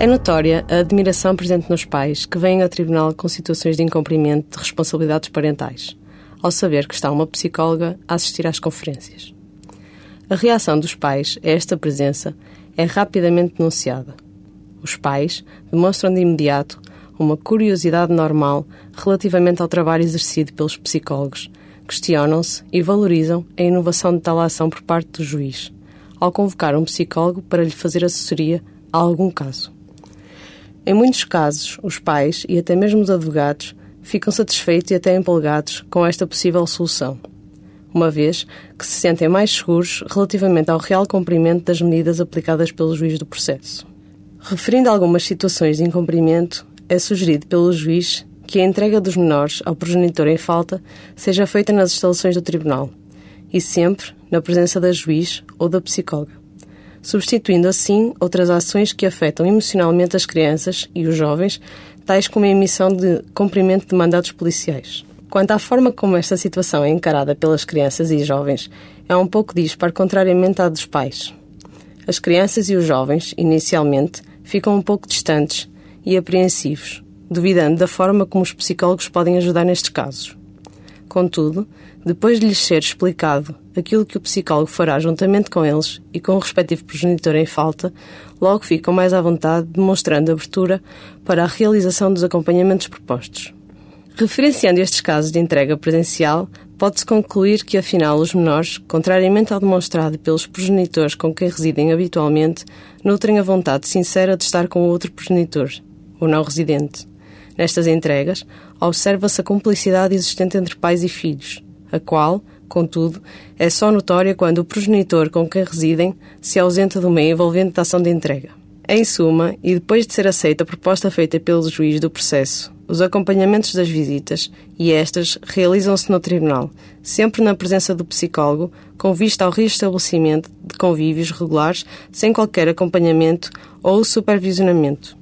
É notória a admiração presente nos pais que vêm ao tribunal com situações de incumprimento de responsabilidades parentais, ao saber que está uma psicóloga a assistir às conferências. A reação dos pais a esta presença é rapidamente denunciada. Os pais demonstram de imediato uma curiosidade normal relativamente ao trabalho exercido pelos psicólogos, questionam-se e valorizam a inovação de tal ação por parte do juiz, ao convocar um psicólogo para lhe fazer assessoria a algum caso. Em muitos casos, os pais e até mesmo os advogados ficam satisfeitos e até empolgados com esta possível solução, uma vez que se sentem mais seguros relativamente ao real cumprimento das medidas aplicadas pelo juiz do processo. Referindo algumas situações de incumprimento, é sugerido pelo juiz que a entrega dos menores ao progenitor em falta seja feita nas instalações do tribunal e sempre na presença da juiz ou da psicóloga, substituindo assim outras ações que afetam emocionalmente as crianças e os jovens, tais como a emissão de cumprimento de mandatos policiais. Quanto à forma como esta situação é encarada pelas crianças e jovens, é um pouco dispar contrariamente à dos pais. As crianças e os jovens, inicialmente, ficam um pouco distantes e apreensivos, duvidando da forma como os psicólogos podem ajudar nestes casos. Contudo, depois de lhes ser explicado aquilo que o psicólogo fará juntamente com eles e com o respectivo progenitor em falta, logo ficam mais à vontade, demonstrando abertura para a realização dos acompanhamentos propostos. Referenciando estes casos de entrega presencial, pode-se concluir que, afinal, os menores, contrariamente ao demonstrado pelos progenitores com quem residem habitualmente, nutrem a vontade sincera de estar com outro progenitor, o não residente. Nestas entregas, observa-se a cumplicidade existente entre pais e filhos, a qual, contudo, é só notória quando o progenitor com quem residem se ausenta do meio envolvente da ação de entrega. Em suma, e depois de ser aceita a proposta feita pelo juiz do processo, os acompanhamentos das visitas e estas realizam-se no tribunal, sempre na presença do psicólogo, com vista ao reestabelecimento de convívios regulares sem qualquer acompanhamento ou supervisionamento.